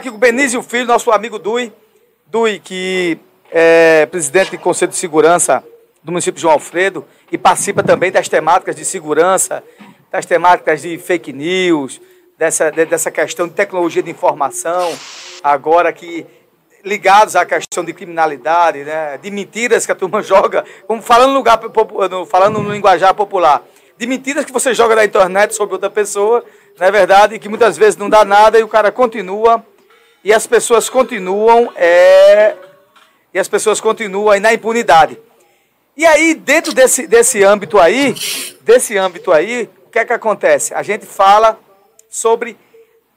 aqui com o Benício Filho, nosso amigo Dui. Dui, que é presidente do Conselho de Segurança do município de João Alfredo e participa também das temáticas de segurança, das temáticas de fake news, dessa, dessa questão de tecnologia de informação, agora que ligados à questão de criminalidade, né, de mentiras que a turma joga, como falando no, lugar, falando no linguajar popular, de mentiras que você joga na internet sobre outra pessoa, não é verdade, que muitas vezes não dá nada e o cara continua e as pessoas continuam é, e as pessoas continuam aí na impunidade. E aí, dentro desse, desse âmbito aí, desse âmbito aí, o que é que acontece? A gente fala sobre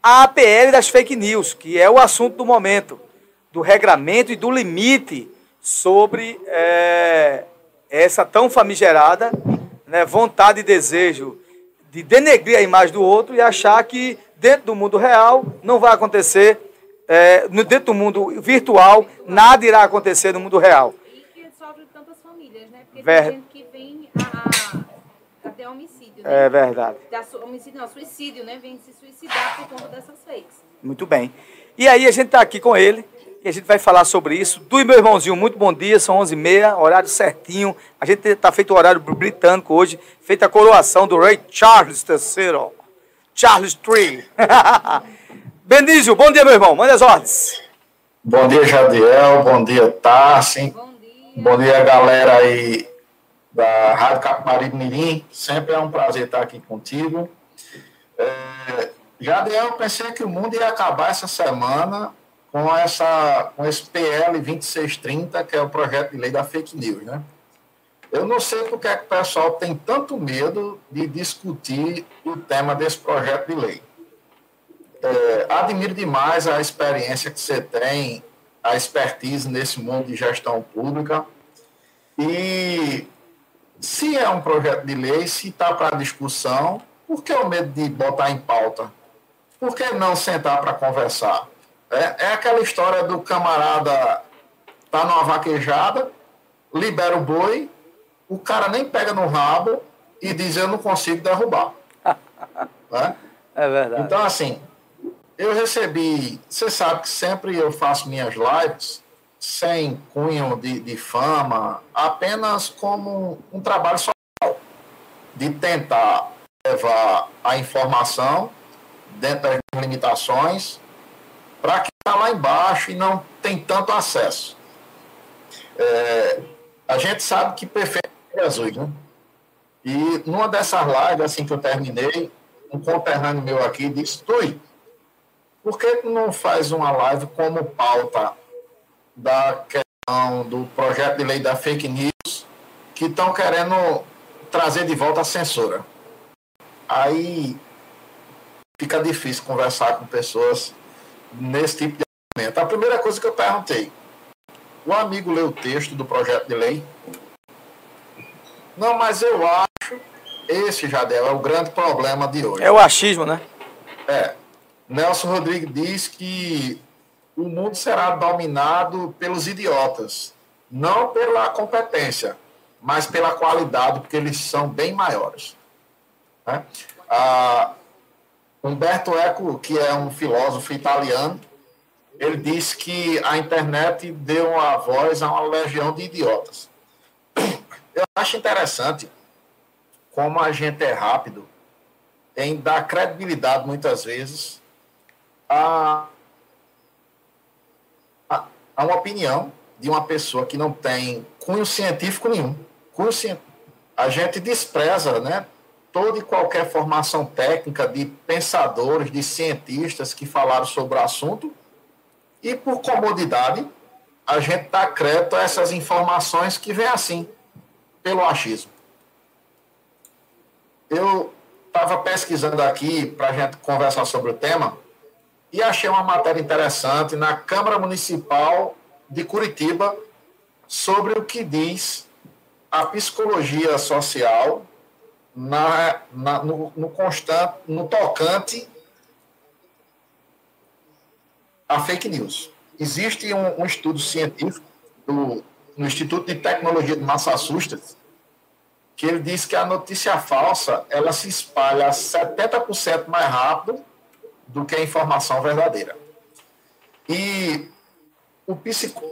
a APL das fake news, que é o assunto do momento, do regramento e do limite sobre é, essa tão famigerada né, vontade e desejo de denegrir a imagem do outro e achar que dentro do mundo real não vai acontecer, é, dentro do mundo virtual, nada irá acontecer no mundo real. Porque Ver... tem gente que vem a, a, até homicídio, né? É verdade. Da, homicídio não, suicídio, né? Vem se suicidar por conta dessas fakes. Muito bem. E aí a gente está aqui com ele e a gente vai falar sobre isso. Tu e meu irmãozinho, muito bom dia, são 11h30, horário certinho. A gente está feito o horário britânico hoje, feita a coroação do rei Charles III. Charles III. Benício, bom dia, meu irmão, manda as ordens. Bom dia, Jadiel, bom dia, Tassi. Bom Bom dia, galera aí da Rádio Capibaribe Mirim. Sempre é um prazer estar aqui contigo. É, já eu pensei que o mundo ia acabar essa semana com, essa, com esse PL 2630, que é o projeto de lei da fake news, né? Eu não sei porque é que o pessoal tem tanto medo de discutir o tema desse projeto de lei. É, admiro demais a experiência que você tem a expertise nesse mundo de gestão pública. E se é um projeto de lei, se está para discussão, por que o medo de botar em pauta? Por que não sentar para conversar? É, é aquela história do camarada tá numa vaquejada, libera o boi, o cara nem pega no rabo e diz eu não consigo derrubar. né? É verdade. Então, assim, eu recebi, você sabe que sempre eu faço minhas lives sem cunho de, de fama, apenas como um trabalho social, de tentar levar a informação dentro das limitações para quem está lá embaixo e não tem tanto acesso. É, a gente sabe que perfeito é Jesus, né? E numa dessas lives, assim que eu terminei, um conterrâneo meu aqui disse, Tui, por que não faz uma live como pauta da questão do projeto de lei da fake news que estão querendo trazer de volta a censura? Aí fica difícil conversar com pessoas nesse tipo de argumento. A primeira coisa que eu perguntei, o amigo leu o texto do projeto de lei? Não, mas eu acho, esse, Jadel, é o grande problema de hoje. É o achismo, né? É. Nelson Rodrigues diz que o mundo será dominado pelos idiotas, não pela competência, mas pela qualidade, porque eles são bem maiores. Né? Ah, Humberto Eco, que é um filósofo italiano, ele diz que a internet deu a voz a uma legião de idiotas. Eu acho interessante como a gente é rápido em dar credibilidade, muitas vezes, a, a, a uma opinião de uma pessoa que não tem cunho científico nenhum. Cunho a gente despreza né, toda e qualquer formação técnica de pensadores, de cientistas que falaram sobre o assunto, e por comodidade, a gente dá crédito a essas informações que vêm assim, pelo achismo. Eu estava pesquisando aqui para a gente conversar sobre o tema, e achei uma matéria interessante na Câmara Municipal de Curitiba sobre o que diz a psicologia social na, na no, no, constante, no tocante a fake news. Existe um, um estudo científico do, no Instituto de Tecnologia de Massachusetts que ele diz que a notícia falsa ela se espalha 70% mais rápido do que a informação verdadeira. E o psicólogo,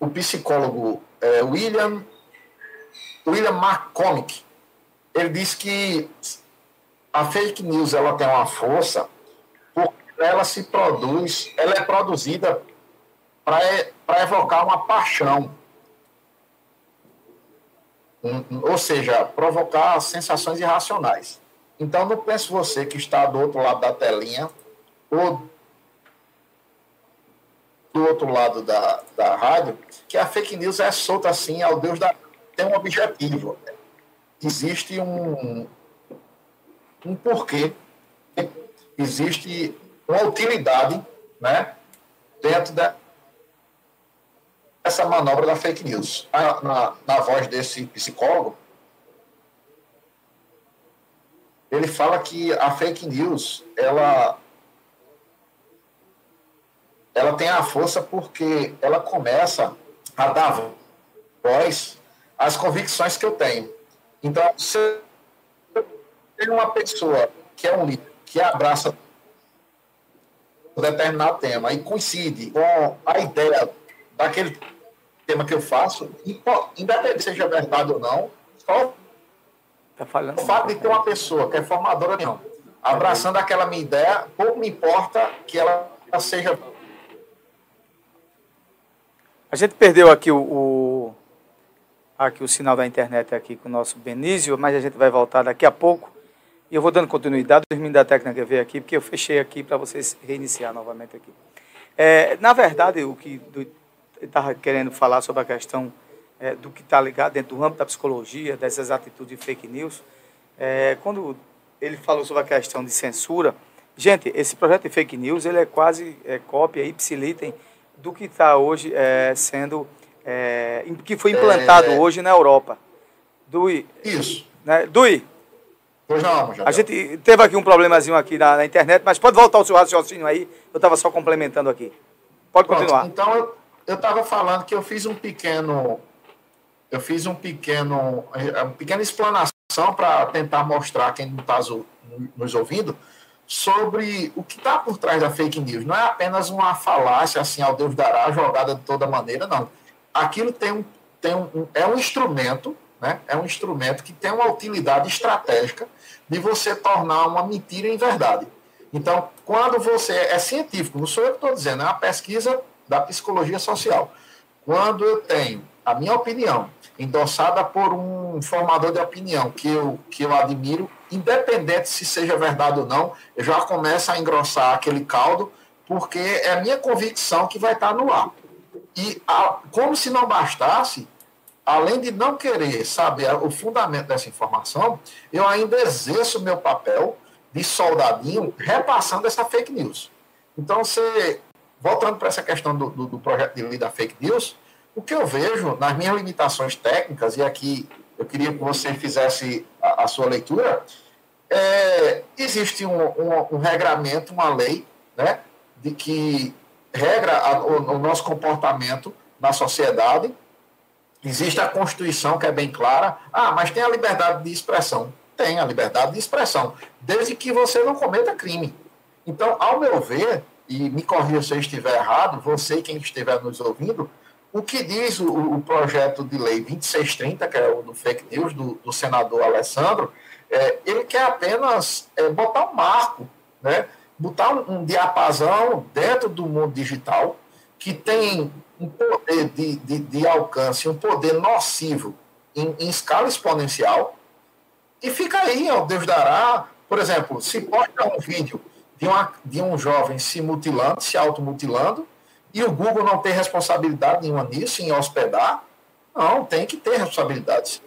o psicólogo é, William, William McCormick, ele diz que a fake news ela tem uma força porque ela se produz, ela é produzida para evocar uma paixão. ou seja, provocar sensações irracionais. Então, não pense você que está do outro lado da telinha ou do outro lado da, da rádio, que a fake news é solta assim ao Deus da. tem um objetivo. Existe um, um porquê, existe uma utilidade né, dentro da, essa manobra da fake news. Na, na, na voz desse psicólogo, ele fala que a fake news, ela ela tem a força porque ela começa a dar voz às convicções que eu tenho. Então, se tem uma pessoa que é um líder, que abraça um determinado tema e coincide com a ideia daquele tema que eu faço, independente seja verdade ou não, só tá falando o fato de ter uma pessoa que é formadora não, abraçando aquela minha ideia, pouco me importa que ela seja. A gente perdeu aqui o, o, aqui o sinal da internet aqui com o nosso Benício, mas a gente vai voltar daqui a pouco. E eu vou dando continuidade, o da técnica veio aqui, porque eu fechei aqui para vocês reiniciar novamente aqui. É, na verdade, o que estava querendo falar sobre a questão é, do que está ligado dentro do âmbito da psicologia, dessas atitudes de fake news, é, quando ele falou sobre a questão de censura, gente, esse projeto de fake news ele é quase é, cópia, ipsilitem, do que está hoje é, sendo, é, que foi implantado é. hoje na Europa. Dui. Isso. Né, Dui, Pois não, já A gente teve aqui um problemazinho aqui na, na internet, mas pode voltar o seu raciocínio aí. Eu estava só complementando aqui. Pode Pronto, continuar. Então, eu estava falando que eu fiz um pequeno. Eu fiz um pequeno, uma pequena explanação para tentar mostrar quem não está nos ouvindo sobre o que está por trás da fake news. Não é apenas uma falácia assim, ao Deus dará, jogada de toda maneira, não. Aquilo tem um, tem um, é um instrumento né? É um instrumento que tem uma utilidade estratégica de você tornar uma mentira em verdade. Então, quando você é científico, não sou eu que estou dizendo, é uma pesquisa da psicologia social. Quando eu tenho a minha opinião endossada por um formador de opinião que eu, que eu admiro, independente se seja verdade ou não, eu já começo a engrossar aquele caldo, porque é a minha convicção que vai estar no ar. E a, como se não bastasse, além de não querer saber o fundamento dessa informação, eu ainda exerço meu papel de soldadinho repassando essa fake news. Então, você, voltando para essa questão do, do, do, projeto de lei da fake news, o que eu vejo nas minhas limitações técnicas, e aqui eu queria que você fizesse a, a sua leitura, é, existe um, um, um, regramento, uma lei, né, de que regra a, o, o nosso comportamento na sociedade, Existe a Constituição, que é bem clara. Ah, mas tem a liberdade de expressão. Tem a liberdade de expressão, desde que você não cometa crime. Então, ao meu ver, e me corrija se eu estiver errado, você quem estiver nos ouvindo, o que diz o, o, projeto de lei 2630, que é o do fake news, do, do senador Alessandro, é, ele quer apenas é, botar um marco, né? botar um, um diapasão dentro do mundo digital que tem um poder de, de, de alcance, um poder nocivo em, em, escala exponencial, e fica aí, ó, Deus dará. Por exemplo, se posta um vídeo de, uma, de um jovem se mutilando, se automutilando, e o Google não tem responsabilidade nenhuma nisso, em hospedar, não, tem que ter responsabilidade.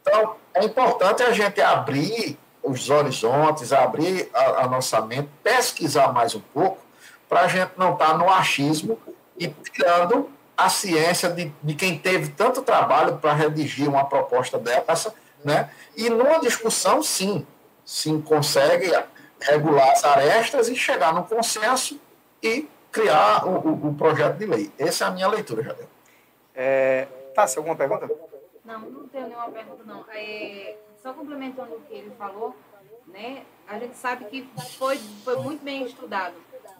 Então, é importante a gente abrir os horizontes, abrir a, a nossa mente, pesquisar mais um pouco, para a gente não estar tá no achismo e tirando a ciência de, de quem teve tanto trabalho para redigir uma proposta dessa, né? E numa discussão, sim, sim consegue regular as arestas e chegar no consenso e criar o, o, o projeto de lei. Essa é a minha leitura, Jadel. É, Tassi, alguma pergunta? Não, não tenho nenhuma pergunta, não. É, só complementando o que ele falou, né? A gente sabe que foi, foi muito bem estudado.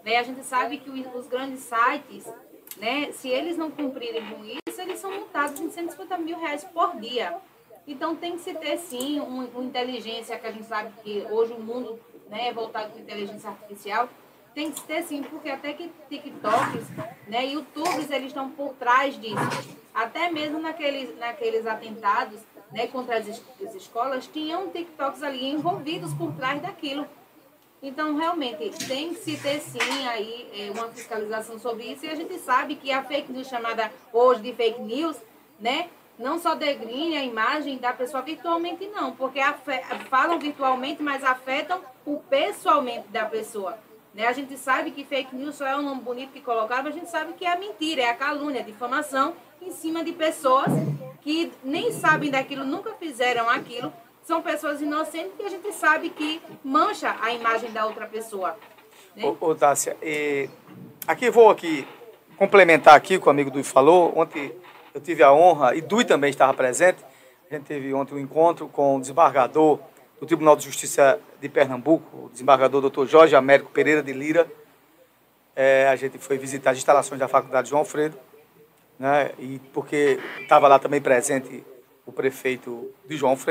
Né? A gente sabe que os grandes sites, né, se eles não cumprirem com isso, eles são multados em 150 mil reais por dia. Então tem que se ter sim uma, uma inteligência que a gente sabe que hoje o mundo né, é voltado para inteligência artificial. Tem que ter sim, porque até que TikToks, né, YouTubes, eles estão por trás disso. Até mesmo naqueles, naqueles atentados né, contra as, as escolas, tinham TikToks ali envolvidos por trás daquilo. Então, realmente, tem que se ter sim aí é, uma fiscalização sobre isso. E a gente sabe que a fake news chamada hoje de fake news, né? Não só degrine a imagem da pessoa virtualmente, não, porque falam virtualmente, mas afetam o pessoalmente da pessoa. Né? A gente sabe que fake news só é um nome bonito que colocaram, mas a gente sabe que é mentira, é a calúnia, a difamação em cima de pessoas que nem sabem daquilo, nunca fizeram aquilo, são pessoas inocentes que a gente sabe que mancha a imagem da outra pessoa. Né? Ô, ô e, aqui vou aqui complementar aqui o que o amigo Dui falou. Ontem eu tive a honra, e Dui também estava presente, a gente teve ontem um encontro com o desembargador do Tribunal de Justiça de Pernambuco, o desembargador Dr. Jorge Américo Pereira de Lira. É, a gente foi visitar as instalações da Faculdade João Alfredo, né, e porque estava lá também presente o prefeito de João Alfredo.